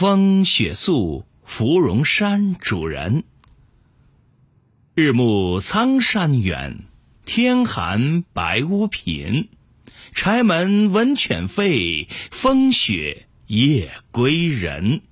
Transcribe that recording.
风雪宿芙蓉山主人。日暮苍山远天寒白屋贫。柴门闻犬吠风雪夜归人。